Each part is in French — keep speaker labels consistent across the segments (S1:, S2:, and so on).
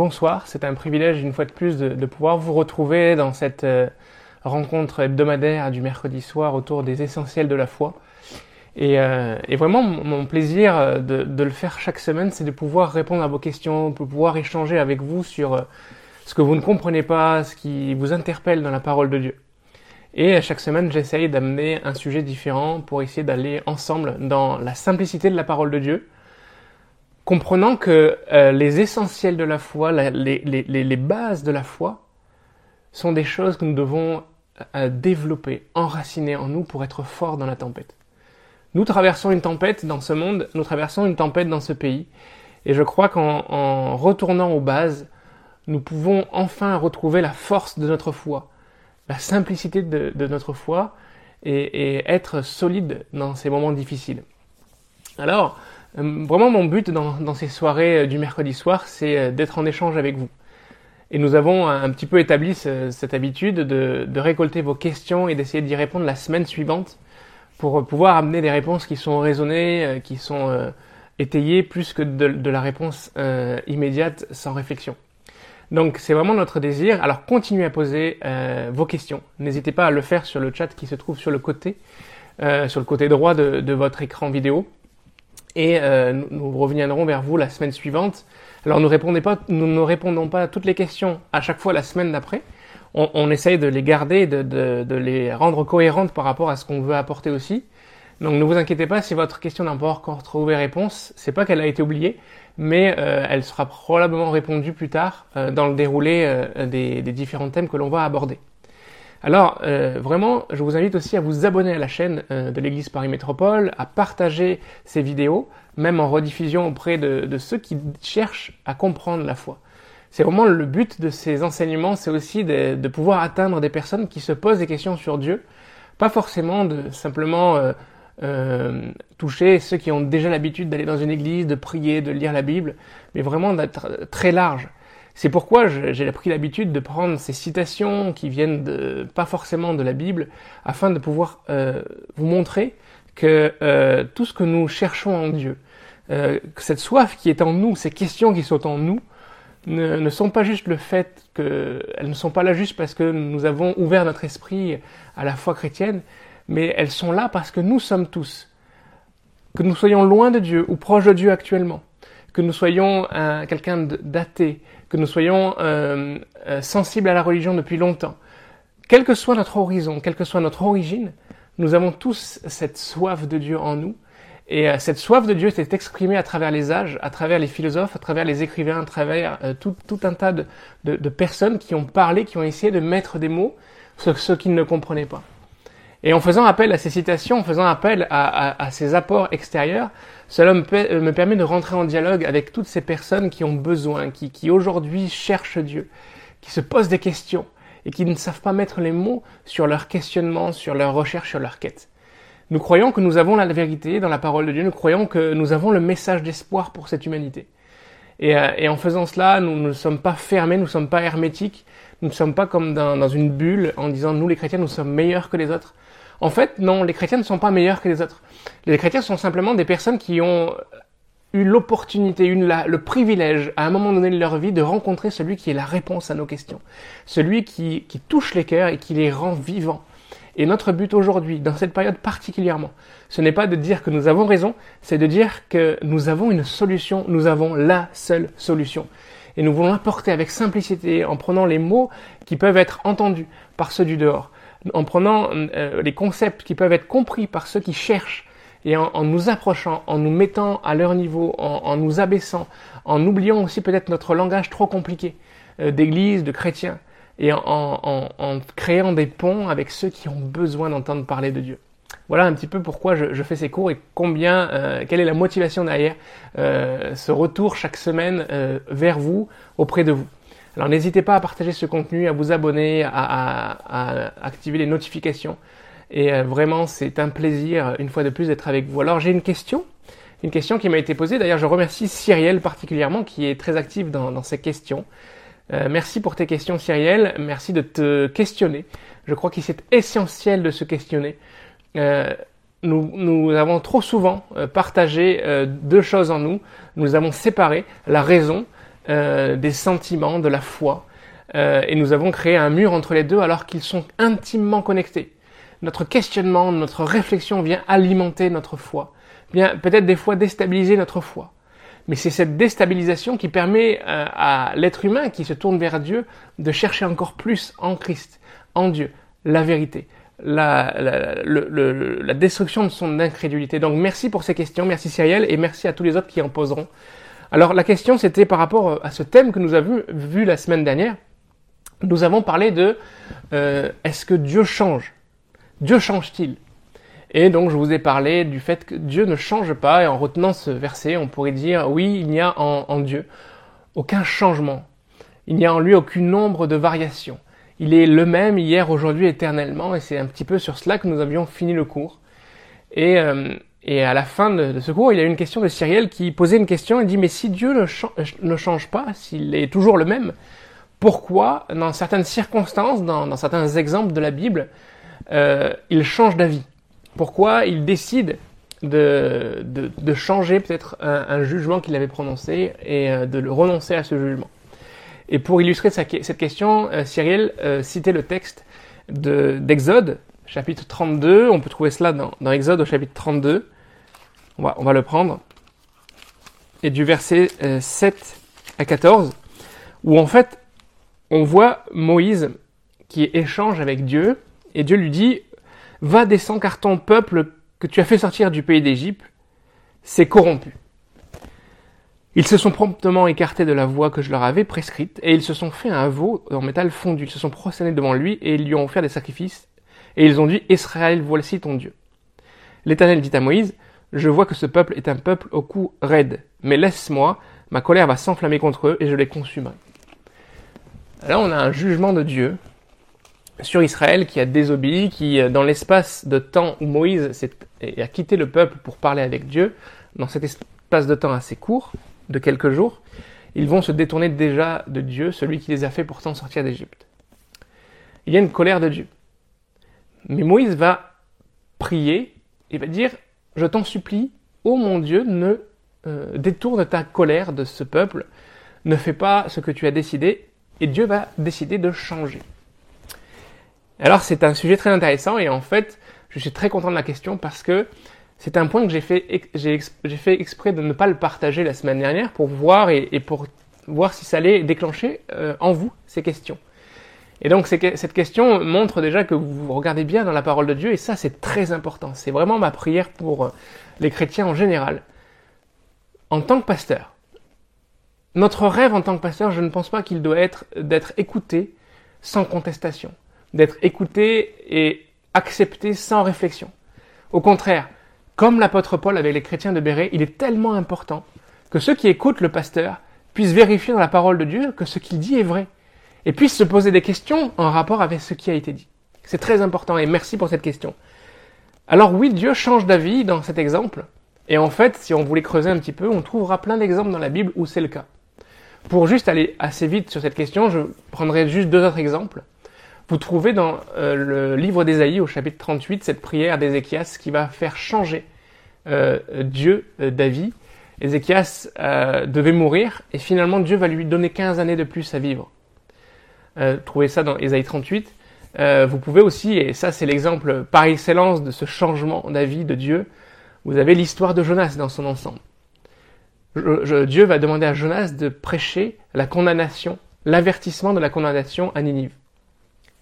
S1: bonsoir. C'est un privilège une fois de plus de, pouvoir vous retrouver dans cette euh, rencontre hebdomadaire du mercredi soir autour des essentiels de la foi. Et, euh, vraiment, mon plaisir euh, de, le faire chaque semaine, c'est de pouvoir répondre à vos questions, de pouvoir échanger avec vous sur ce que vous ne comprenez pas, ce qui vous interpelle dans la parole de Dieu. Et chaque semaine, j'essaye d'amener un sujet différent pour essayer d'aller ensemble dans la simplicité de la parole de Dieu, comprenant que euh, les essentiels de la foi, les, bases de la foi, sont des choses que nous devons euh, développer, enraciner en nous pour être forts dans la tempête. Nous traversons une tempête dans ce monde, nous traversons une tempête dans ce pays, et je crois qu'en retournant aux bases, nous pouvons enfin retrouver la force de notre foi, la simplicité de, notre foi, et, et être solide dans ces moments difficiles. Alors, vraiment, mon but dans, ces soirées euh, du mercredi soir, c'est euh, d'être en échange avec vous. Et nous avons un petit peu établi cette habitude de, récolter vos questions et d'essayer d'y répondre la semaine suivante pour pouvoir amener des réponses qui sont raisonnées, qui sont étayées plus que de, la réponse immédiate sans réflexion. Donc c'est vraiment notre désir. Alors continuez à poser vos questions. N'hésitez pas à le faire sur le chat qui se trouve sur le côté, sur le côté droit de votre écran vidéo. Et euh, nous, reviendrons vers vous la semaine suivante. Alors nous, pas, nous ne répondons pas à toutes les questions à chaque fois la semaine d'après. On, on, essaye de les garder, de, de, de, les rendre cohérentes par rapport à ce qu'on veut apporter aussi. Donc ne vous inquiétez pas si votre question n'a pas encore trouvé réponse. C'est pas qu'elle a été oubliée, mais euh, elle sera probablement répondue plus tard euh, dans le déroulé euh, des, des différents thèmes que l'on va aborder. Alors, euh, vraiment, je vous invite aussi à vous abonner à la chaîne euh, de l'Église Paris Métropole, à partager ces vidéos, même en rediffusion auprès de, ceux qui cherchent à comprendre la foi. C'est vraiment le but de ces enseignements, c'est aussi de, pouvoir atteindre des personnes qui se posent des questions sur Dieu, pas forcément de simplement euh, toucher ceux qui ont déjà l'habitude d'aller dans une église, de prier, de lire la Bible, mais vraiment d'être très large. C'est pourquoi j'ai pris l'habitude de prendre ces citations qui viennent de, pas forcément de la Bible, afin de pouvoir euh, vous montrer que euh, tout ce que nous cherchons en Dieu, euh, cette soif qui est en nous, ces questions qui sont en nous, ne, ne, sont pas juste le fait que elles ne sont pas là juste parce que nous avons ouvert notre esprit à la foi chrétienne, mais elles sont là parce que nous sommes tous, que nous soyons loin de Dieu ou proches de Dieu actuellement, que nous soyons quelqu'un d'athée, que nous soyons euh, euh, sensibles à la religion depuis longtemps, quel que soit notre horizon, quelle que soit notre origine, nous avons tous cette soif de Dieu en nous. Et euh, cette soif de Dieu s'est exprimée à travers les âges, à travers les philosophes, à travers les écrivains, à travers tout, tout, un tas de, personnes qui ont parlé, qui ont essayé de mettre des mots sur ce qu'ils ne comprenaient pas. Et en faisant appel à ces citations, en faisant appel à, ces apports extérieurs, cela me, me, permet de rentrer en dialogue avec toutes ces personnes qui ont besoin, qui, aujourd'hui cherchent Dieu, qui se posent des questions et qui ne savent pas mettre les mots sur leurs questionnements, sur leurs recherches, sur leurs quêtes. Nous croyons que nous avons la vérité dans la parole de Dieu, nous croyons que nous avons le message d'espoir pour cette humanité. Et, euh, en faisant cela, nous ne sommes pas fermés, nous ne sommes pas hermétiques, nous ne sommes pas comme dans une bulle en disant nous les chrétiens nous sommes meilleurs que les autres. En fait, non, les chrétiens ne sont pas meilleurs que les autres. Les chrétiens sont simplement des personnes qui ont eu l'opportunité, le privilège, à un moment donné de leur vie, de rencontrer celui qui est la réponse à nos questions. Celui qui, touche les cœurs et qui les rend vivants. Et notre but aujourd'hui, dans cette période particulièrement, ce n'est pas de dire que nous avons raison, c'est de dire que nous avons une solution, nous avons la seule solution. Et nous voulons l'apporter avec simplicité, en prenant les mots qui peuvent être entendus par ceux du dehors en prenant euh, les concepts qui peuvent être compris par ceux qui cherchent et en, nous approchant, en nous mettant à leur niveau, en, nous abaissant, en oubliant aussi peut-être notre langage trop compliqué euh, d'église, de chrétiens, et en, créant des ponts avec ceux qui ont besoin d'entendre parler de Dieu. Voilà un petit peu pourquoi je, fais ces cours et combien, euh, quelle est la motivation derrière ce retour chaque semaine vers vous, auprès de vous. Alors n'hésitez pas à partager ce contenu, à vous abonner, à, activer les notifications. Et euh, vraiment, c'est un plaisir, une fois de plus, d'être avec vous. Alors j'ai une question, une question qui m'a été posée. D'ailleurs, je remercie Cyrielle particulièrement, qui est très active dans, ces questions. Euh, merci pour tes questions, Cyrielle. Merci de te questionner. Je crois qu'il est essentiel de se questionner. Euh, nous, nous, avons trop souvent partagé deux choses en nous. Nous avons séparé la raison euh, des sentiments, de la foi. Euh, et nous avons créé un mur entre les deux alors qu'ils sont intimement connectés. Notre questionnement, notre réflexion vient alimenter notre foi, vient peut-être des fois déstabiliser notre foi. Mais c'est cette déstabilisation qui permet euh, à l'être humain qui se tourne vers Dieu de chercher encore plus en Christ, en Dieu, la vérité, la, la, la destruction de son incrédulité. Donc merci pour ces questions, merci Cyrielle, et merci à tous les autres qui en poseront. Alors la question c'était par rapport à ce thème que nous avons vu la semaine dernière. Nous avons parlé de euh, est-ce que Dieu change? Dieu change-t-il? Et donc je vous ai parlé du fait que Dieu ne change pas, et en retenant ce verset, on pourrait dire oui, il n'y a en, en Dieu aucun changement. Il n'y a en lui aucune nombre de variations. Il est le même hier, aujourd'hui, éternellement, et c'est un petit peu sur cela que nous avions fini le cours. Et, euh, et à la fin de, ce cours, il y a une question de Cyriel qui posait une question, il dit, mais si Dieu ne, ne change pas, s'il est toujours le même, pourquoi, dans certaines circonstances, dans, certains exemples de la Bible, euh, il change d'avis? Pourquoi il décide de, de, changer peut-être un, jugement qu'il avait prononcé et euh, de le renoncer à ce jugement? Et pour illustrer cette question, euh, Cyril euh, citait le texte d'Exode, chapitre 32. On peut trouver cela dans, dans, Exode au chapitre 32. On va, on va le prendre. Et du verset 7 euh, à 14, où en fait, on voit Moïse qui échange avec Dieu, et Dieu lui dit, va descends car ton peuple que tu as fait sortir du pays d'Égypte s'est corrompu. Ils se sont promptement écartés de la voie que je leur avais prescrite, et ils se sont fait un veau en métal fondu. Ils se sont prosternés devant lui, et ils lui ont offert des sacrifices, et ils ont dit, Israël, voici ton Dieu. L'Éternel dit à Moïse, Je vois que ce peuple est un peuple au cou raide, mais laisse-moi, ma colère va s'enflammer contre eux, et je les consumerai. Là, on a un jugement de Dieu sur Israël qui a désobéi, qui, dans l'espace de temps où Moïse a quitté le peuple pour parler avec Dieu, dans cet espace de temps assez court, de quelques jours, ils vont se détourner déjà de Dieu, celui qui les a fait pourtant sortir d'Égypte. Il y a une colère de Dieu. Mais Moïse va prier et va dire, je t'en supplie, ô mon Dieu, ne euh, détourne ta colère de ce peuple, ne fais pas ce que tu as décidé, et Dieu va décider de changer. Alors c'est un sujet très intéressant et en fait, je suis très content de la question parce que c'est un point que j'ai fait, j'ai, fait exprès de ne pas le partager la semaine dernière pour voir et, pour voir si ça allait déclencher euh, en vous ces questions. Et donc cette question montre déjà que vous regardez bien dans la parole de Dieu et ça c'est très important. C'est vraiment ma prière pour euh, les chrétiens en général. En tant que pasteur, notre rêve en tant que pasteur, je ne pense pas qu'il doit être d'être écouté sans contestation, d'être écouté et accepté sans réflexion. Au contraire, comme l'apôtre Paul avec les chrétiens de Béret, il est tellement important que ceux qui écoutent le pasteur puissent vérifier dans la parole de Dieu que ce qu'il dit est vrai et puissent se poser des questions en rapport avec ce qui a été dit. C'est très important et merci pour cette question. Alors oui, Dieu change d'avis dans cet exemple. Et en fait, si on voulait creuser un petit peu, on trouvera plein d'exemples dans la Bible où c'est le cas. Pour juste aller assez vite sur cette question, je prendrai juste deux autres exemples. Vous trouvez dans euh, le livre d'Ésaïe au chapitre 38 cette prière d'Ézéchias qui va faire changer euh, Dieu euh, d'avis. Ézéchias devait mourir et finalement Dieu va lui donner 15 années de plus à vivre. Trouvez ça dans Ésaïe 38. vous pouvez aussi, et ça c'est l'exemple par excellence de ce changement d'avis de Dieu, vous avez l'histoire de Jonas dans son ensemble. Dieu va demander à Jonas de prêcher la condamnation, l'avertissement de la condamnation à Ninive.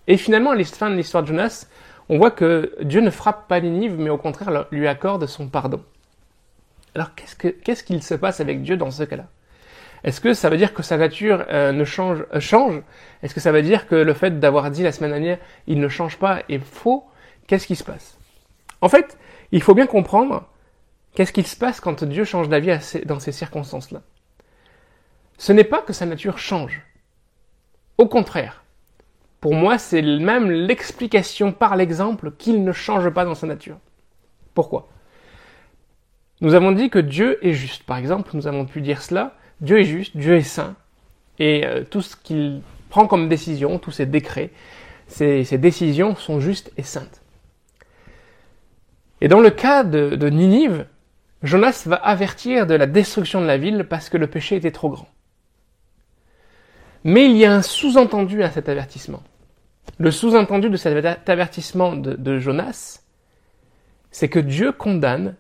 S1: Et finalement, à la fin de l'histoire de Jonas, on voit que Dieu ne frappe pas Ninive, mais au contraire lui accorde son pardon. Alors qu'est-ce qu'il se passe avec Dieu dans ce cas-là? Est-ce que ça veut dire que sa nature euh, ne change, euh, change? Est-ce que ça veut dire que le fait d'avoir dit la semaine dernière il ne change pas est faux? Qu'est-ce qui se passe? En fait, il faut bien comprendre qu'est-ce qui se passe quand Dieu change d'avis dans ces circonstances-là. Ce n'est pas que sa nature change. Au contraire, pour moi, c'est même l'explication par l'exemple qu'il ne change pas dans sa nature. Pourquoi? Nous avons dit que Dieu est juste. Par exemple, nous avons pu dire cela. Dieu est juste, Dieu est saint. Et euh, tout ce qu'il prend comme décision, tous ses décrets, ces, décisions sont justes et saintes. Et dans le cas de, de Ninive, Jonas va avertir de la destruction de la ville parce que le péché était trop grand. Mais il y a un sous-entendu à cet avertissement. Le sous-entendu de cet avertissement de, de Jonas, c'est que Dieu condamne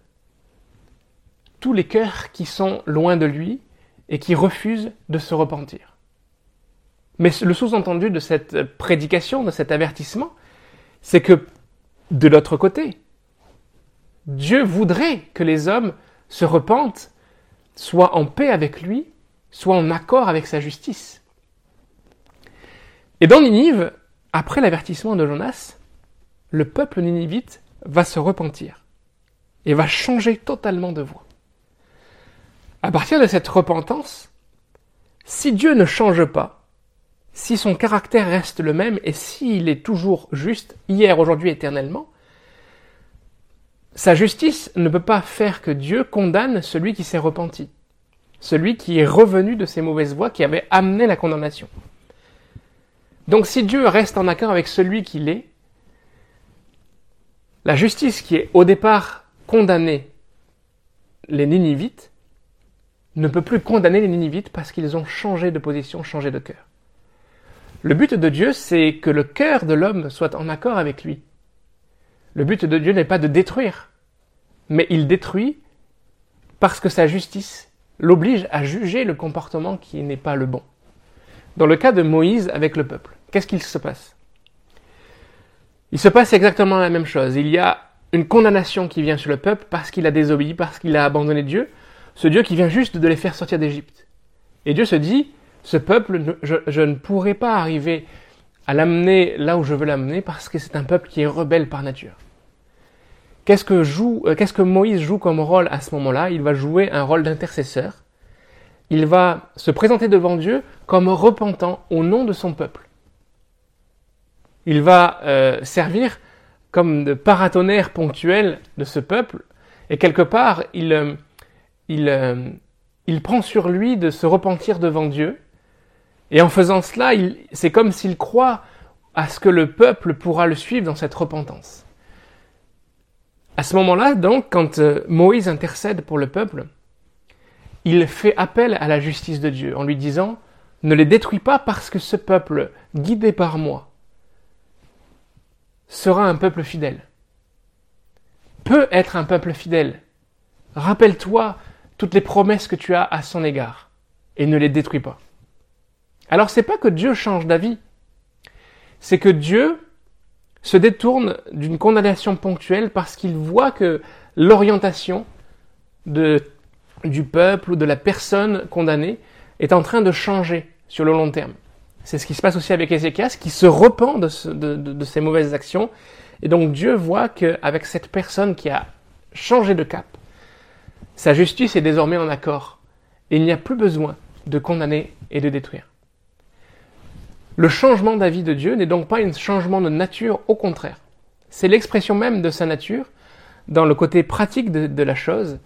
S1: tous les cœurs qui sont loin de lui et qui refusent de se repentir. Mais le sous-entendu de cette prédication, de cet avertissement, c'est que de l'autre côté, Dieu voudrait que les hommes se repentent, soient en paix avec lui, soient en accord avec sa justice. Et dans Ninive, après l'avertissement de Jonas, le peuple ninivite va se repentir et va changer totalement de voie. À partir de cette repentance, si Dieu ne change pas, si son caractère reste le même et s'il est toujours juste, hier, aujourd'hui, éternellement, sa justice ne peut pas faire que Dieu condamne celui qui s'est repenti, celui qui est revenu de ses mauvaises voies qui avait amené la condamnation. Donc si Dieu reste en accord avec celui qu'il est, la justice qui est au départ condamnée les Ninivites ne peut plus condamner les Ninivites parce qu'ils ont changé de position, changé de cœur. Le but de Dieu, c'est que le cœur de l'homme soit en accord avec lui. Le but de Dieu n'est pas de détruire, mais il détruit parce que sa justice l'oblige à juger le comportement qui n'est pas le bon. Dans le cas de Moïse avec le peuple, qu'est-ce qu'il se passe? Il se passe exactement la même chose. Il y a une condamnation qui vient sur le peuple parce qu'il a désobéi, parce qu'il a abandonné Dieu, ce Dieu qui vient juste de les faire sortir d'Égypte. Et Dieu se dit, ce peuple, je, ne pourrai pas arriver à l'amener là où je veux l'amener parce que c'est un peuple qui est rebelle par nature. Qu'est-ce que, joue, euh, qu'est-ce que Moïse joue comme rôle à ce moment-là? Il va jouer un rôle d'intercesseur. Il va se présenter devant Dieu comme repentant au nom de son peuple. Il va euh, servir comme de paratonnerre ponctuel de ce peuple, et quelque part, il, euh, il, il prend sur lui de se repentir devant Dieu, et en faisant cela, c'est comme s'il croit à ce que le peuple pourra le suivre dans cette repentance. À ce moment-là, donc, quand euh, Moïse intercède pour le peuple, il fait appel à la justice de Dieu en lui disant, ne les détruis pas parce que ce peuple, guidé par moi, sera un peuple fidèle. Peut être un peuple fidèle. Rappelle-toi toutes les promesses que tu as à son égard et ne les détruis pas. Alors c'est pas que Dieu change d'avis, c'est que Dieu se détourne d'une condamnation ponctuelle parce qu'il voit que l'orientation du peuple ou de la personne condamnée est en train de changer sur le long terme. C'est ce qui se passe aussi avec Ézéchias, qui se repent de, de ses mauvaises actions. Et donc Dieu voit qu'avec cette personne qui a changé de cap, sa justice est désormais en accord. Et il n'y a plus besoin de condamner et de détruire. Le changement d'avis de Dieu n'est donc pas un changement de nature, au contraire. C'est l'expression même de sa nature dans le côté pratique de, la chose,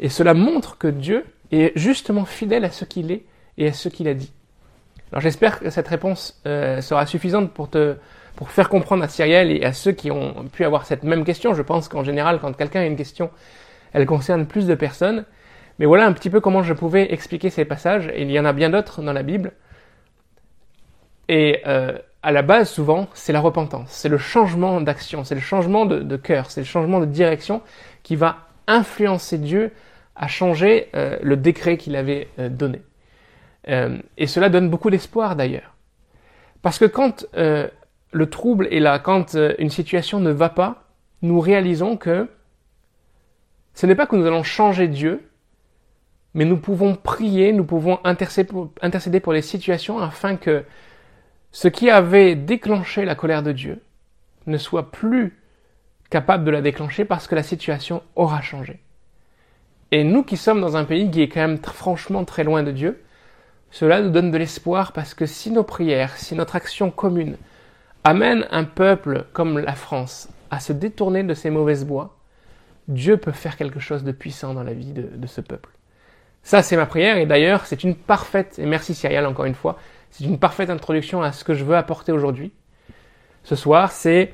S1: et cela montre que Dieu est justement fidèle à ce qu'il est et à ce qu'il a dit. Alors j'espère que cette réponse euh, sera suffisante pour te pour faire comprendre à Cyriel et à ceux qui ont pu avoir cette même question. Je pense qu'en général, quand quelqu'un a une question, elle concerne plus de personnes. Mais voilà un petit peu comment je pouvais expliquer ces passages, et il y en a bien d'autres dans la Bible. Et euh, à la base, souvent, c'est la repentance, c'est le changement d'action, c'est le changement de, cœur, c'est le changement de direction qui va influencer Dieu à changer euh, le décret qu'il avait euh, donné. et cela donne beaucoup d'espoir d'ailleurs. Parce que quand le trouble est là, quand une situation ne va pas, nous réalisons que ce n'est pas que nous allons changer Dieu, mais nous pouvons prier, nous pouvons intercéder pour les situations afin que ce qui avait déclenché la colère de Dieu ne soit plus capable de la déclencher parce que la situation aura changé. Et nous qui sommes dans un pays qui est quand même franchement très loin de Dieu, cela nous donne de l'espoir parce que si nos prières, si notre action commune amène un peuple comme la France à se détourner de ses mauvaises voies, Dieu peut faire quelque chose de puissant dans la vie de, ce peuple. Ça, c'est ma prière, et d'ailleurs, c'est une parfaite, et merci Cyrielle encore une fois, c'est une parfaite introduction à ce que je veux apporter aujourd'hui. Ce soir, c'est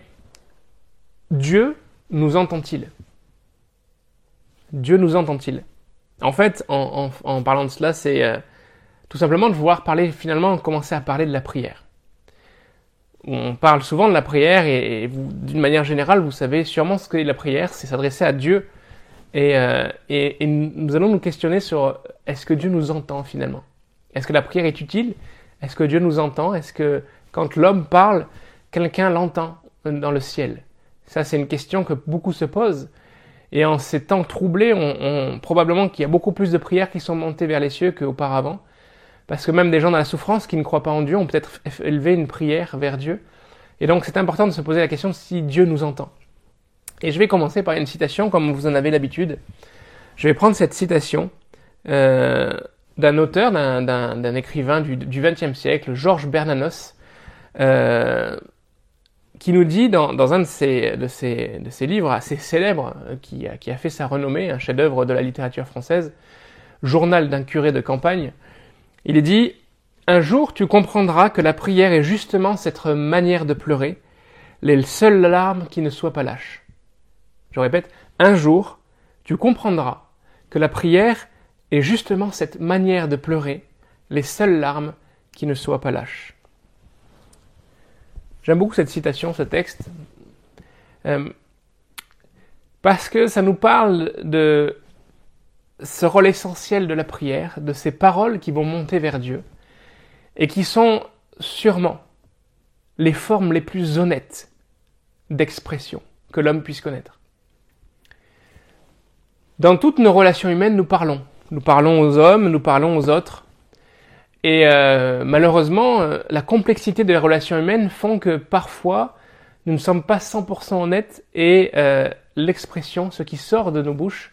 S1: Dieu nous entend-il? Dieu nous entend-il? En fait, en, parlant de cela, c'est euh, tout simplement de vouloir parler, finalement, commencer à parler de la prière. On parle souvent de la prière et, d'une manière générale, vous savez sûrement ce qu'est la prière, c'est s'adresser à Dieu. Et, euh, et, nous allons nous questionner sur est-ce que Dieu nous entend finalement? Est-ce que la prière est utile? Est-ce que Dieu nous entend? Est-ce que quand l'homme parle, quelqu'un l'entend dans le ciel? Ça, c'est une question que beaucoup se posent. Et en ces temps troublés, on, probablement qu'il y a beaucoup plus de prières qui sont montées vers les cieux qu'auparavant. Parce que même des gens dans la souffrance qui ne croient pas en Dieu ont peut-être élevé une prière vers Dieu. Et donc c'est important de se poser la question si Dieu nous entend. Et je vais commencer par une citation comme vous en avez l'habitude. Je vais prendre cette citation euh, d'un auteur, d'un écrivain du XXe siècle, Georges Bernanos, euh, qui nous dit dans, un de ses, livres assez célèbres, euh, qui, qui a fait sa renommée, un chef-d'œuvre de la littérature française, Journal d'un curé de campagne, il est dit Un jour tu comprendras que la prière est justement cette manière de pleurer, les seules larmes qui ne soient pas lâches. Je répète, un jour tu comprendras que la prière est justement cette manière de pleurer, les seules larmes qui ne soient pas lâches. J'aime beaucoup cette citation, ce texte, euh, parce que ça nous parle de ce rôle essentiel de la prière, de ces paroles qui vont monter vers Dieu, et qui sont sûrement les formes les plus honnêtes d'expression que l'homme puisse connaître. Dans toutes nos relations humaines, nous parlons. Nous parlons aux hommes, nous parlons aux autres. Et euh, malheureusement, euh, la complexité des relations humaines font que parfois, nous ne sommes pas 100% honnêtes et euh, l'expression, ce qui sort de nos bouches,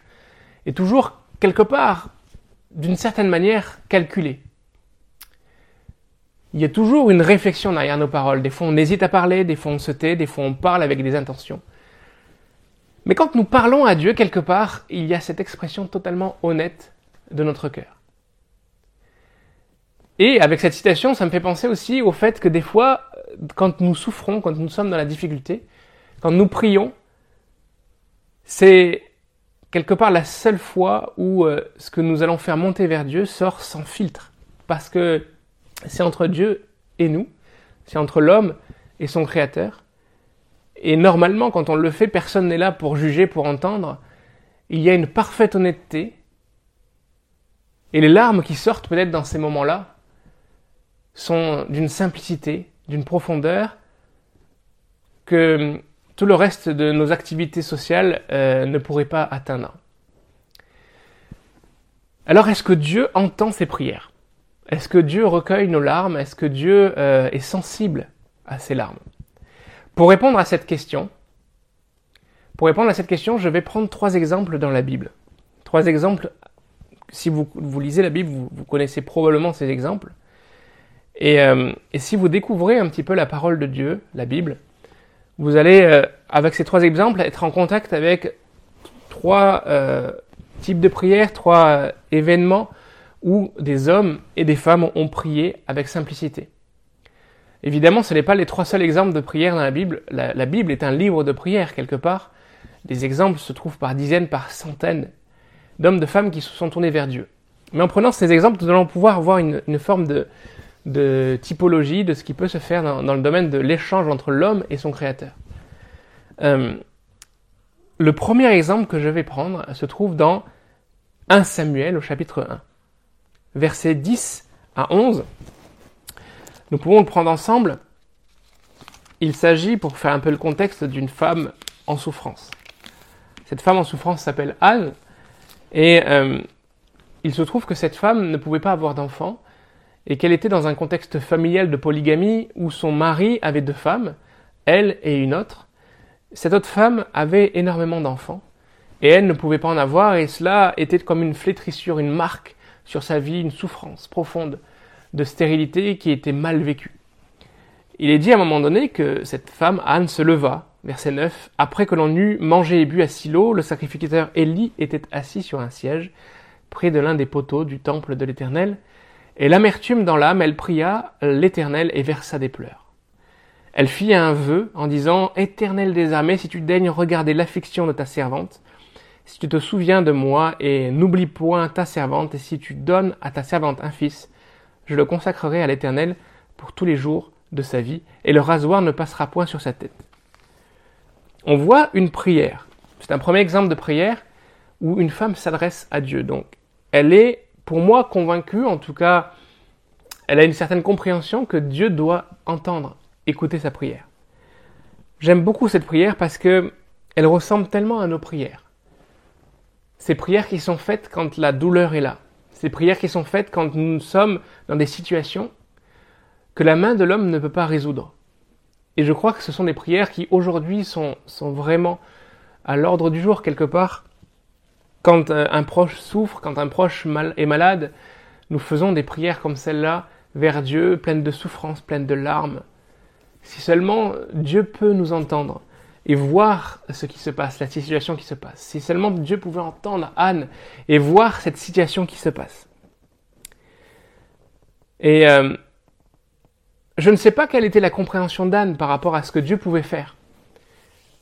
S1: est toujours quelque part, d'une certaine manière, calculé. Il y a toujours une réflexion derrière nos paroles. Des fois, on hésite à parler, des fois, on se tait, des fois, on parle avec des intentions. Mais quand nous parlons à Dieu, quelque part, il y a cette expression totalement honnête de notre cœur. Et avec cette citation, ça me fait penser aussi au fait que des fois, quand nous souffrons, quand nous sommes dans la difficulté, quand nous prions, c'est quelque part la seule fois où euh, ce que nous allons faire monter vers Dieu sort sans filtre. Parce que c'est entre Dieu et nous, c'est entre l'homme et son créateur. Et normalement, quand on le fait, personne n'est là pour juger, pour entendre. Il y a une parfaite honnêteté. Et les larmes qui sortent peut-être dans ces moments-là sont d'une simplicité, d'une profondeur que tout le reste de nos activités sociales euh, ne pourrait pas atteindre. Alors est-ce que Dieu entend ces prières? Est-ce que Dieu recueille nos larmes? Est-ce que Dieu euh, est sensible à ces larmes? Pour répondre à cette question, pour répondre à cette question, je vais prendre trois exemples dans la Bible. Trois exemples. Si vous, lisez la Bible, vous, connaissez probablement ces exemples. Euh, et si vous découvrez un petit peu la parole de Dieu, la Bible, vous allez, euh, avec ces trois exemples, être en contact avec trois euh, types de prières, trois euh, événements où des hommes et des femmes ont prié avec simplicité. Évidemment, ce n'est pas les trois seuls exemples de prières dans la Bible. La, Bible est un livre de prières quelque part. Les exemples se trouvent par dizaines, par centaines d'hommes, de femmes qui se sont tournés vers Dieu. Mais en prenant ces exemples, nous allons pouvoir avoir une, une forme de, de typologie de ce qui peut se faire dans, le domaine de l'échange entre l'homme et son créateur. Euh, le premier exemple que je vais prendre se trouve dans 1 Samuel au chapitre 1, versets 10 à 11. Nous pouvons le prendre ensemble. Il s'agit, pour faire un peu le contexte, d'une femme en souffrance. Cette femme en souffrance s'appelle Anne, et euh, il se trouve que cette femme ne pouvait pas avoir d'enfant, et qu'elle était dans un contexte familial de polygamie où son mari avait deux femmes, elle et une autre. Cette autre femme avait énormément d'enfants et elle ne pouvait pas en avoir et cela était comme une flétrissure, une marque sur sa vie, une souffrance profonde de stérilité qui était mal vécue. Il est dit à un moment donné que cette femme, Anne, se leva, verset 9, après que l'on eut mangé et bu à Silo, le sacrificateur Élie était assis sur un siège près de l'un des poteaux du temple de l'Éternel, et l'amertume dans l'âme, elle pria l'Éternel et versa des pleurs. Elle fit un vœu en disant, Éternel des armées, si tu daignes regarder l'affliction de ta servante, si tu te souviens de moi et n'oublie point ta servante, et si tu donnes à ta servante un fils, je le consacrerai à l'Éternel pour tous les jours de sa vie, et le rasoir ne passera point sur sa tête. On voit une prière. C'est un premier exemple de prière où une femme s'adresse à Dieu. Donc, elle est, pour moi, convaincue, en tout cas, elle a une certaine compréhension que Dieu doit entendre, écouter sa prière. J'aime beaucoup cette prière parce que elle ressemble tellement à nos prières. Ces prières qui sont faites quand la douleur est là. Ces prières qui sont faites quand nous sommes dans des situations que la main de l'homme ne peut pas résoudre. Et je crois que ce sont des prières qui aujourd'hui sont, sont vraiment à l'ordre du jour quelque part. Quand euh, un proche souffre, quand un proche est malade, nous faisons des prières comme celle-là vers Dieu, pleines de souffrance, pleines de larmes. Si seulement Dieu peut nous entendre et voir ce qui se passe, la situation qui se passe. Si seulement Dieu pouvait entendre Anne et voir cette situation qui se passe. Et euh, je ne sais pas quelle était la compréhension d'Anne par rapport à ce que Dieu pouvait faire.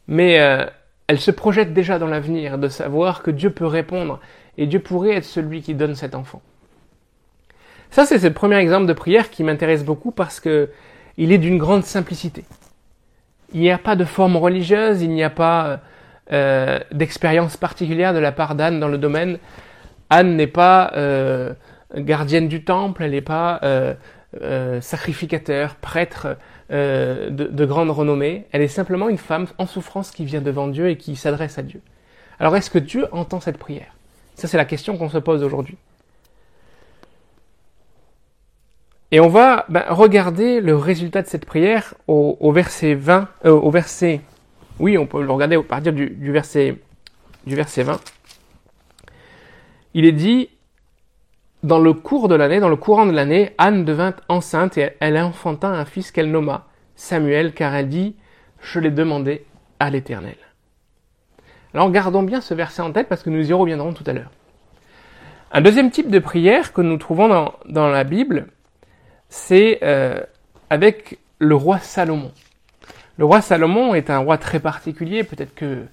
S1: Mais euh, elle se projette déjà dans l'avenir de savoir que Dieu peut répondre et Dieu pourrait être celui qui donne cet enfant. Ça, c'est ce premier exemple de prière qui m'intéresse beaucoup parce que il est d'une grande simplicité. Il n'y a pas de forme religieuse, il n'y a pas euh, d'expérience particulière de la part d'Anne dans le domaine. Anne n'est pas euh, gardienne du temple, elle n'est pas euh, sacrificateur, prêtre euh, de, de, grande renommée. Elle est simplement une femme en souffrance qui vient devant Dieu et qui s'adresse à Dieu. Alors est-ce que Dieu entend cette prière? Ça c'est la question qu'on se pose aujourd'hui. Et on va ben, regarder le résultat de cette prière au, verset 20, euh, au verset, oui, on peut le regarder à partir du, verset, du verset 20. Il est dit, dans le cours de l'année, dans le courant de l'année, Anne devint enceinte et elle enfanta un fils qu'elle nomma Samuel, car elle dit, je l'ai demandé à l'Éternel. Alors gardons bien ce verset en tête parce que nous y reviendrons tout à l'heure. Un deuxième type de prière que nous trouvons dans, la Bible, c'est euh, avec le roi Salomon. Le roi Salomon est un roi très particulier. Peut-être que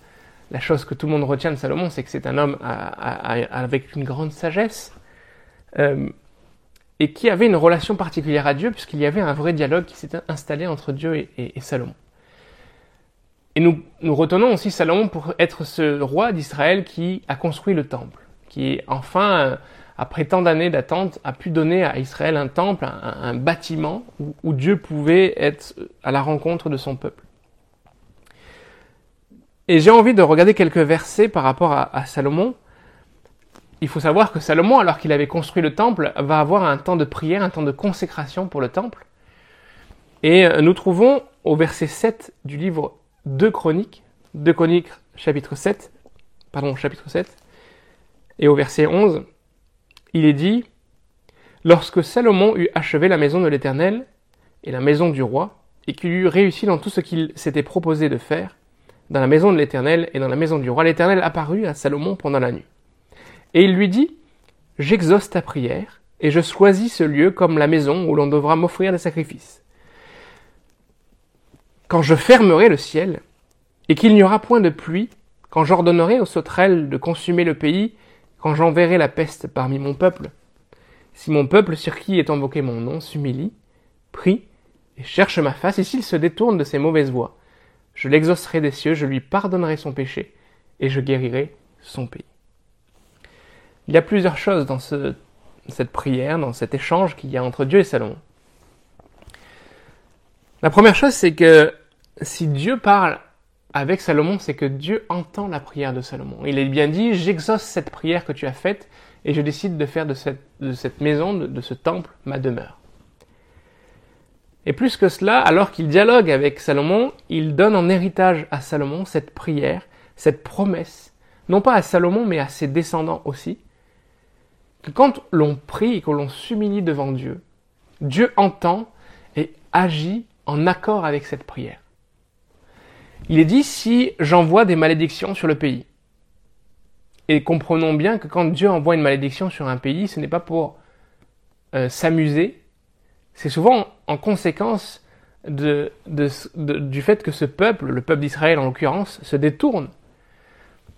S1: la chose que tout le monde retient de Salomon, c'est que c'est un homme avec une grande sagesse euh, et qui avait une relation particulière à Dieu, puisqu'il y avait un vrai dialogue qui s'était installé entre Dieu et, Salomon. Et nous, nous retenons aussi Salomon pour être ce roi d'Israël qui a construit le temple, qui enfin après tant d'années d'attente, a pu donner à Israël un temple, un, bâtiment où, Dieu pouvait être à la rencontre de son peuple. Et j'ai envie de regarder quelques versets par rapport à, Salomon. Il faut savoir que Salomon, alors qu'il avait construit le temple, va avoir un temps de prière, un temps de consécration pour le temple. Et euh, nous trouvons au verset 7 du livre de Chroniques, 2 Chroniques chapitre 7, pardon, chapitre 7, et au verset 11, il est dit, Lorsque Salomon eut achevé la maison de l'Éternel et la maison du roi, et qu'il eut réussi dans tout ce qu'il s'était proposé de faire, dans la maison de l'Éternel et dans la maison du roi, l'Éternel apparut à Salomon pendant la nuit. Et il lui dit, J'exauce ta prière, et je choisis ce lieu comme la maison où l'on devra m'offrir des sacrifices. Quand je fermerai le ciel, et qu'il n'y aura point de pluie, quand j'ordonnerai aux sauterelles de consumer le pays, quand j'enverrai la peste parmi mon peuple, si mon peuple sur qui est invoqué mon nom s'humilie, prie et cherche ma face, et s'il se détourne de ses mauvaises voies, je l'exaucerai des cieux, je lui pardonnerai son péché, et je guérirai son pays. Il y a plusieurs choses dans cette prière, dans cet échange qu'il y a entre Dieu et Salomon. La première chose, c'est que si Dieu parle avec Salomon, c'est que Dieu entend la prière de Salomon. Il est bien dit, j'exauce cette prière que tu as faite et je décide de faire de cette, de cette maison, de, ce temple, ma demeure. Et plus que cela, alors qu'il dialogue avec Salomon, il donne en héritage à Salomon cette prière, cette promesse, non pas à Salomon, mais à ses descendants aussi, que quand l'on prie et que l'on s'humilie devant Dieu, Dieu entend et agit en accord avec cette prière. Il est dit si j'envoie des malédictions sur le pays. Et comprenons bien que quand Dieu envoie une malédiction sur un pays, ce n'est pas pour euh, s'amuser, c'est souvent en conséquence du fait que ce peuple, le peuple d'Israël en l'occurrence, se détourne.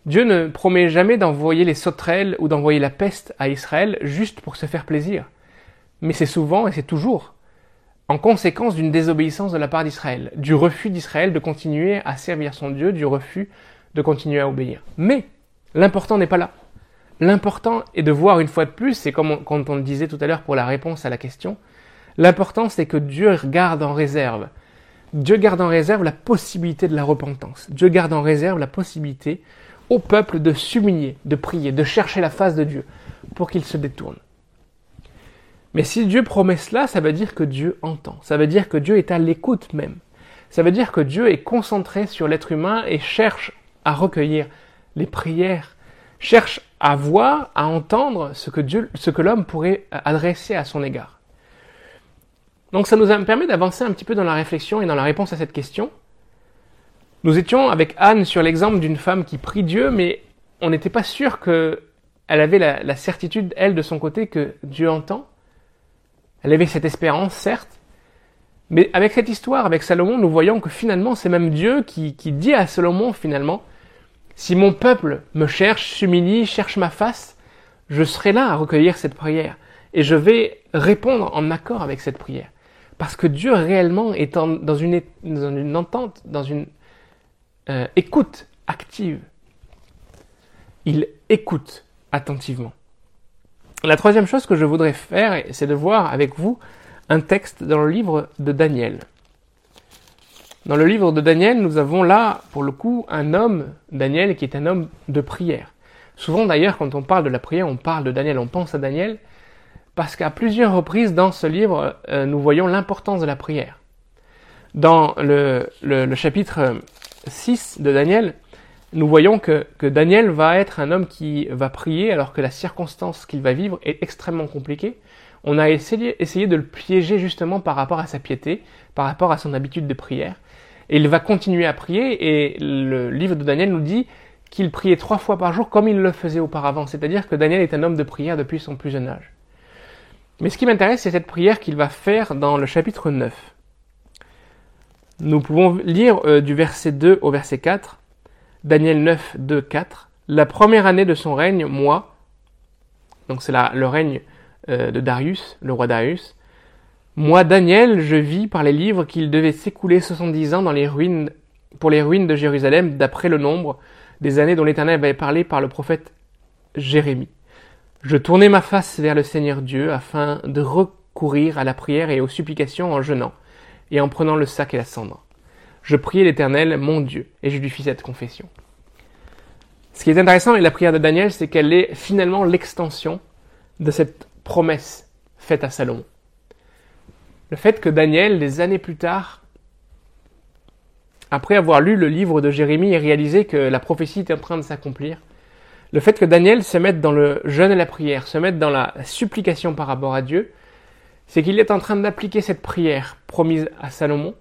S1: Dieu ne promet jamais d'envoyer les sauterelles ou d'envoyer la peste à Israël juste pour se faire plaisir. mais c'est souvent et c'est toujours en conséquence d'une désobéissance de la part d'Israël, du refus d'Israël de continuer à servir son Dieu, du refus de continuer à obéir. Mais l'important n'est pas là. L'important est de voir une fois de plus, c'est comme quand on le disait tout à l'heure pour la réponse à la question, l'important c'est que Dieu garde en réserve. Dieu garde en réserve la possibilité de la repentance. Dieu garde en réserve la possibilité au peuple de s'humilier, de prier, de chercher la face de Dieu pour qu'il se détourne. Mais si Dieu promet cela, ça veut dire que Dieu entend. Ça veut dire que Dieu est à l'écoute même. Ça veut dire que Dieu est concentré sur l'être humain et cherche à recueillir les prières, cherche à voir, à entendre ce que Dieu, ce que l'homme pourrait adresser à son égard. Donc ça nous permet d'avancer un petit peu dans la réflexion et dans la réponse à cette question. Nous étions avec Anne sur l'exemple d'une femme qui prie Dieu, mais on n'était pas sûr qu'elle avait la, certitude, elle, de son côté, que Dieu entend. Elle avait cette espérance, certes, mais avec cette histoire, avec Salomon, nous voyons que finalement, c'est même Dieu qui, dit à Salomon, finalement, si mon peuple me cherche, s'humilie, cherche ma face, je serai là à recueillir cette prière. Et je vais répondre en accord avec cette prière. Parce que Dieu réellement est dans, une, entente, dans une euh, écoute active. Il écoute attentivement. La troisième chose que je voudrais faire, c'est de voir avec vous un texte dans le livre de Daniel. Dans le livre de Daniel, nous avons là, pour le coup, un homme, Daniel, qui est un homme de prière. Souvent d'ailleurs, quand on parle de la prière, on parle de Daniel, on pense à Daniel, parce qu'à plusieurs reprises dans ce livre, euh, nous voyons l'importance de la prière. Dans le, le chapitre 6 de Daniel, nous voyons que, Daniel va être un homme qui va prier alors que la circonstance qu'il va vivre est extrêmement compliquée. On a essayé, essayé de le piéger justement par rapport à sa piété, par rapport à son habitude de prière. Et il va continuer à prier et le livre de Daniel nous dit qu'il priait trois fois par jour comme il le faisait auparavant. C'est-à-dire que Daniel est un homme de prière depuis son plus jeune âge. Mais ce qui m'intéresse, c'est cette prière qu'il va faire dans le chapitre 9. Nous pouvons lire euh, du verset 2 au verset 4. Daniel 9, 2, 4. La première année de son règne, moi, donc c'est le règne euh, de Darius, le roi Darius, moi, Daniel, je vis par les livres qu'il devait s'écouler 70 ans dans les ruines, pour les ruines de Jérusalem, d'après le nombre des années dont l'Éternel avait parlé par le prophète Jérémie. Je tournai ma face vers le Seigneur Dieu afin de recourir à la prière et aux supplications en jeûnant et en prenant le sac et la cendre je priai l'Éternel, mon Dieu, et je lui fis cette confession. Ce qui est intéressant avec la prière de Daniel, c'est qu'elle est finalement l'extension de cette promesse faite à Salomon. Le fait que Daniel, des années plus tard, après avoir lu le livre de Jérémie et réalisé que la prophétie était en train de s'accomplir, le fait que Daniel se mette dans le jeûne et la prière, se mette dans la supplication par rapport à Dieu, c'est qu'il est en train d'appliquer cette prière promise à Salomon,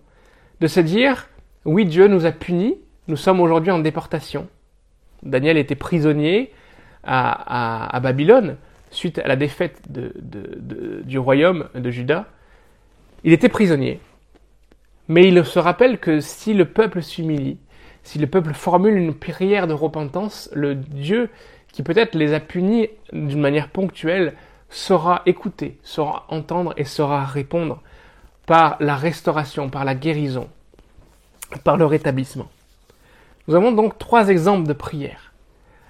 S1: de se dire, oui, Dieu nous a punis. Nous sommes aujourd'hui en déportation. Daniel était prisonnier à, Babylone suite à la défaite du royaume de Juda. Il était prisonnier. Mais il se rappelle que si le peuple s'humilie, si le peuple formule une prière de repentance, le Dieu qui peut-être les a punis d'une manière ponctuelle saura écouter, saura entendre et saura répondre par la restauration, par la guérison, par le rétablissement. Nous avons donc trois exemples de prière.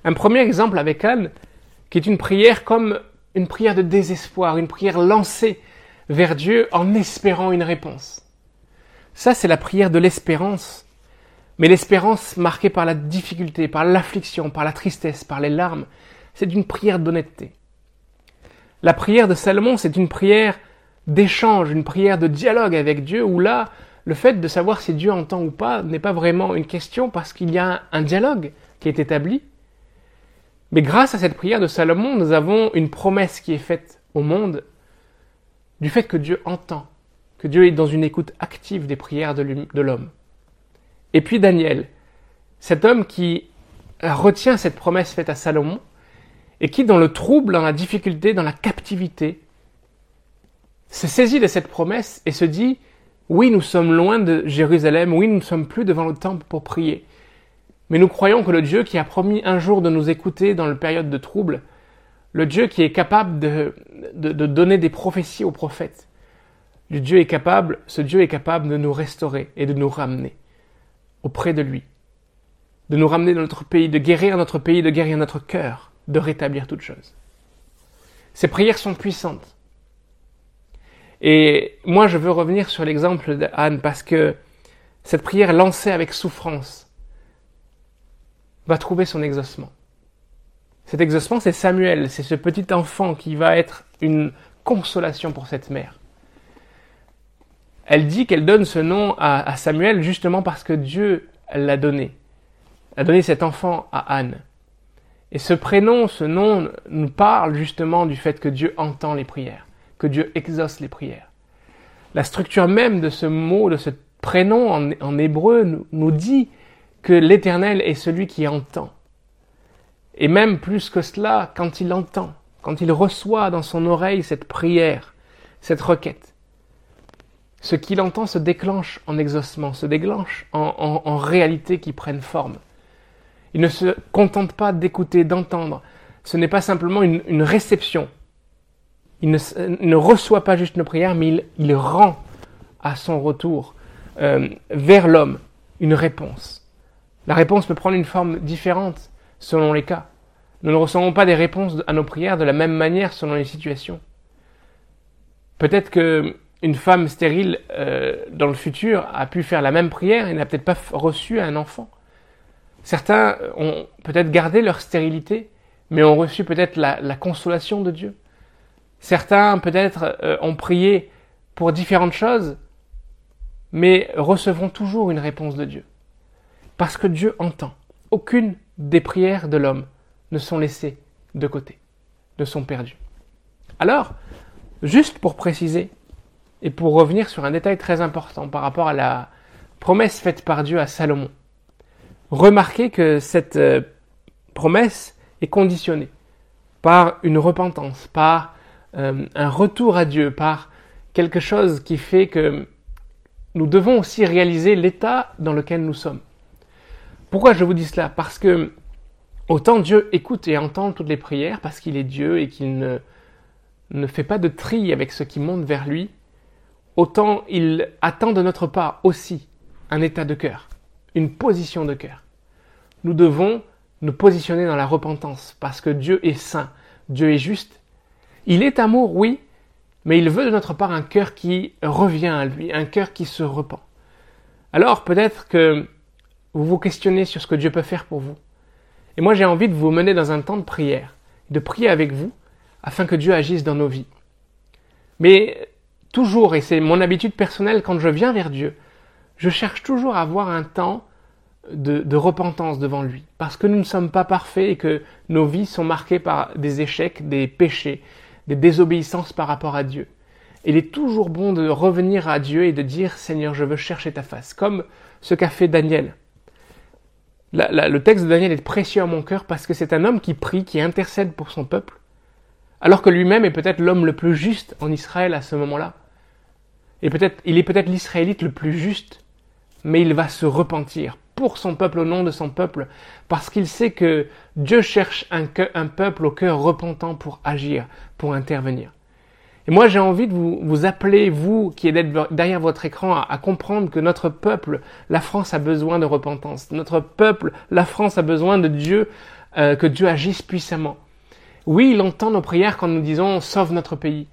S1: Un premier exemple avec Anne, qui est une prière comme une prière de désespoir, une prière lancée vers Dieu en espérant une réponse. Ça, c'est la prière de l'espérance. Mais l'espérance marquée par la difficulté, par l'affliction, par la tristesse, par les larmes, c'est une prière d'honnêteté. La prière de Salomon, c'est une prière d'échange, une prière de dialogue avec Dieu, où là, le fait de savoir si Dieu entend ou pas n'est pas vraiment une question parce qu'il y a un dialogue qui est établi. Mais grâce à cette prière de Salomon, nous avons une promesse qui est faite au monde du fait que Dieu entend, que Dieu est dans une écoute active des prières de l'homme. Et puis Daniel, cet homme qui retient cette promesse faite à Salomon et qui, dans le trouble, dans la difficulté, dans la captivité, se saisit de cette promesse et se dit oui, nous sommes loin de Jérusalem, oui, nous ne sommes plus devant le temple pour prier. Mais nous croyons que le Dieu qui a promis un jour de nous écouter dans la période de trouble le Dieu qui est capable de, donner des prophéties aux prophètes. Le Dieu est capable, ce Dieu est capable de nous restaurer et de nous ramener auprès de lui, de nous ramener dans notre pays, de guérir notre pays, de guérir notre cœur, de rétablir toutes choses. Ces prières sont puissantes. Et moi, je veux revenir sur l'exemple d'Anne parce que cette prière lancée avec souffrance va trouver son exaucement. Cet exaucement, c'est Samuel, c'est ce petit enfant qui va être une consolation pour cette mère. Elle dit qu'elle donne ce nom à, Samuel justement parce que Dieu l'a donné. A donné cet enfant à Anne. Et ce prénom, ce nom nous parle justement du fait que Dieu entend les prières, que Dieu exauce les prières. La structure même de ce mot, de ce prénom en, hébreu nous dit que l'Éternel est celui qui entend. Et même plus que cela, quand il entend, quand il reçoit dans son oreille cette prière, cette requête, ce qu'il entend se déclenche en exaucement, se déclenche en, réalité qui prennent forme. Il ne se contente pas d'écouter, d'entendre. Ce n'est pas simplement une, réception. Il ne, reçoit pas juste nos prières, mais il, rend à son retour euh, vers l'homme une réponse. La réponse peut prendre une forme différente selon les cas. Nous ne recevons pas des réponses à nos prières de la même manière selon les situations. Peut-être que une femme stérile euh, dans le futur a pu faire la même prière et n'a peut-être pas reçu un enfant. Certains ont peut-être gardé leur stérilité, mais ont reçu peut-être la, consolation de Dieu. Certains peut-être euh, ont prié pour différentes choses, mais recevront toujours une réponse de Dieu. Parce que Dieu entend. Aucune des prières de l'homme ne sont laissées de côté, ne sont perdues. Alors, juste pour préciser, et pour revenir sur un détail très important par rapport à la promesse faite par Dieu à Salomon. Remarquez que cette euh, promesse est conditionnée par une repentance, par euh, un retour à Dieu, par quelque chose qui fait que nous devons aussi réaliser l'état dans lequel nous sommes. Pourquoi je vous dis cela? Parce que autant Dieu écoute et entend toutes les prières, parce qu'il est Dieu et qu'il ne, ne fait pas de tri avec ce qui monte vers lui, autant il attend de notre part aussi un état de cœur, une position de cœur. Nous devons nous positionner dans la repentance parce que Dieu est saint, Dieu est juste. Il est amour, oui, mais il veut de notre part un cœur qui revient à lui, un cœur qui se repent. Alors peut-être que vous vous questionnez sur ce que Dieu peut faire pour vous. Et moi j'ai envie de vous mener dans un temps de prière, de prier avec vous, afin que Dieu agisse dans nos vies. Mais toujours, et c'est mon habitude personnelle quand je viens vers Dieu, je cherche toujours à avoir un temps de, repentance devant lui, parce que nous ne sommes pas parfaits et que nos vies sont marquées par des échecs, des péchés, des désobéissances par rapport à Dieu. Il est toujours bon de revenir à Dieu et de dire Seigneur, je veux chercher ta face, comme ce qu'a fait Daniel. le texte de Daniel est précieux à mon cœur parce que c'est un homme qui prie, qui intercède pour son peuple, alors que lui-même est peut-être l'homme le plus juste en Israël à ce moment-là. Et peut-être, il est peut-être l'Israélite le plus juste, mais il va se repentir pour son peuple, au nom de son peuple, parce qu'il sait que Dieu cherche un, peuple au cœur repentant pour agir, pour intervenir. Et moi, j'ai envie de vous, vous, appeler, vous qui êtes derrière votre écran, à, comprendre que notre peuple, la France, a besoin de repentance. Notre peuple, la France, a besoin de Dieu, euh, que Dieu agisse puissamment. Oui, il entend nos prières quand nous disons sauve notre pays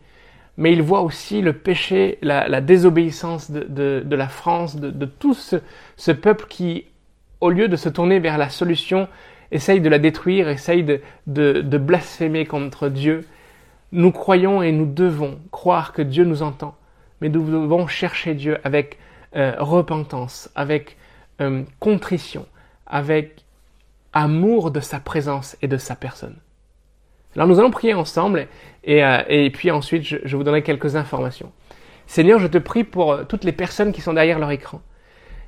S1: mais il voit aussi le péché, la, désobéissance de, la France, de, tout ce, peuple qui, au lieu de se tourner vers la solution, essaye de la détruire, essaye de, blasphémer contre Dieu. Nous croyons et nous devons croire que Dieu nous entend, mais nous devons chercher Dieu avec euh, repentance, avec euh, contrition, avec amour de sa présence et de sa personne. Alors nous allons prier ensemble et, euh, puis ensuite je, vous donnerai quelques informations. Seigneur, je te prie pour toutes les personnes qui sont derrière leur écran.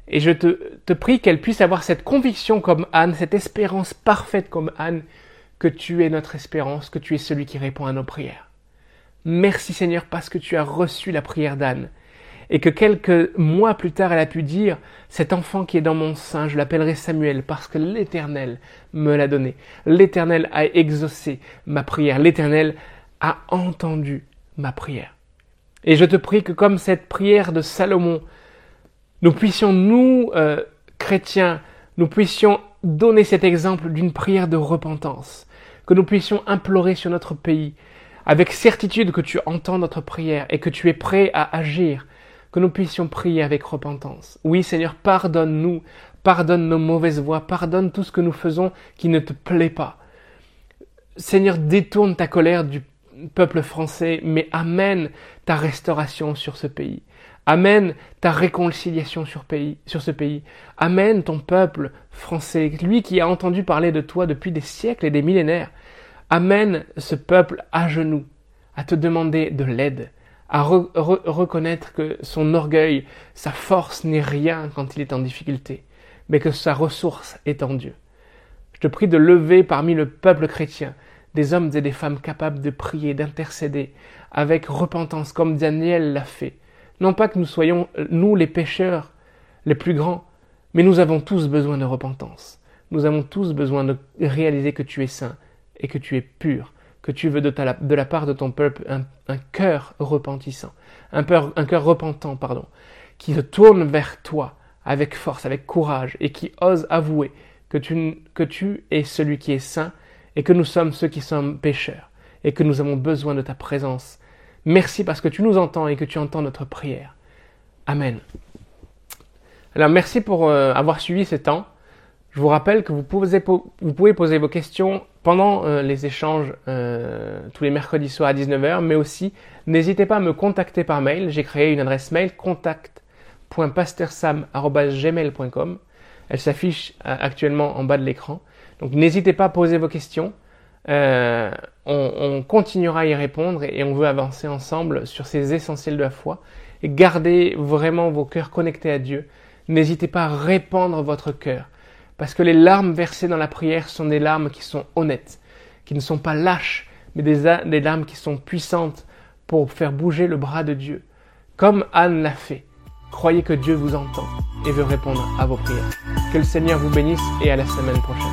S1: Et je te, te prie qu'elles puissent avoir cette conviction comme Anne, cette espérance parfaite comme Anne, que tu es notre espérance, que tu es celui qui répond à nos prières. Merci Seigneur parce que tu as reçu la prière d'Anne et que quelques mois plus tard elle a pu dire cet enfant qui est dans mon sein, je l'appellerai Samuel parce que l'Éternel me l'a donné. L'Éternel a exaucé ma prière. L'Éternel a entendu ma prière. Et je te prie que comme cette prière de Salomon, nous puissions, nous, euh, chrétiens, nous puissions donner cet exemple d'une prière de repentance, que nous puissions implorer sur notre pays, avec certitude que tu entends notre prière et que tu es prêt à agir, que nous puissions prier avec repentance. Oui Seigneur, pardonne-nous, pardonne nos mauvaises voies, pardonne tout ce que nous faisons qui ne te plaît pas. Seigneur, détourne ta colère du peuple français, mais amène ta restauration sur ce pays. Amène ta réconciliation sur, ce pays. Amène ton peuple français, lui qui a entendu parler de toi depuis des siècles et des millénaires. Amène ce peuple à genoux, à te demander de l'aide, à reconnaître que son orgueil, sa force n'est rien quand il est en difficulté, mais que sa ressource est en Dieu. Je te prie de lever parmi le peuple chrétien des hommes et des femmes capables de prier, d'intercéder, avec repentance, comme Daniel l'a fait. Non pas que nous soyons, nous, les pécheurs les plus grands, mais nous avons tous besoin de repentance. Nous avons tous besoin de réaliser que tu es saint et que tu es pur, que tu veux de, la part de ton peuple un, cœur repentissant, un, un cœur repentant, pardon, qui se tourne vers toi avec force, avec courage, et qui ose avouer que tu, que tu es celui qui est saint et que nous sommes ceux qui sommes pécheurs et que nous avons besoin de ta présence. Merci parce que tu nous entends et que tu entends notre prière. Amen. Alors merci pour euh, avoir suivi ce temps. Je vous rappelle que vous pouvez, vous pouvez poser vos questions pendant euh, les échanges euh, tous les mercredis soirs à 19h, mais aussi n'hésitez pas à me contacter par mail. J'ai créé une adresse mail contact.pastersam.gmail.com. Elle s'affiche actuellement en bas de l'écran. Donc n'hésitez pas à poser vos questions. Euh, on, continuera à y répondre et, on veut avancer ensemble sur ces essentiels de la foi. Et gardez vraiment vos cœurs connectés à Dieu. N'hésitez pas à répandre votre cœur. Parce que les larmes versées dans la prière sont des larmes qui sont honnêtes, qui ne sont pas lâches, mais des, des larmes qui sont puissantes pour faire bouger le bras de Dieu. Comme Anne l'a fait. Croyez que Dieu vous entend et veut répondre à vos prières. Que le Seigneur vous bénisse et à la semaine prochaine.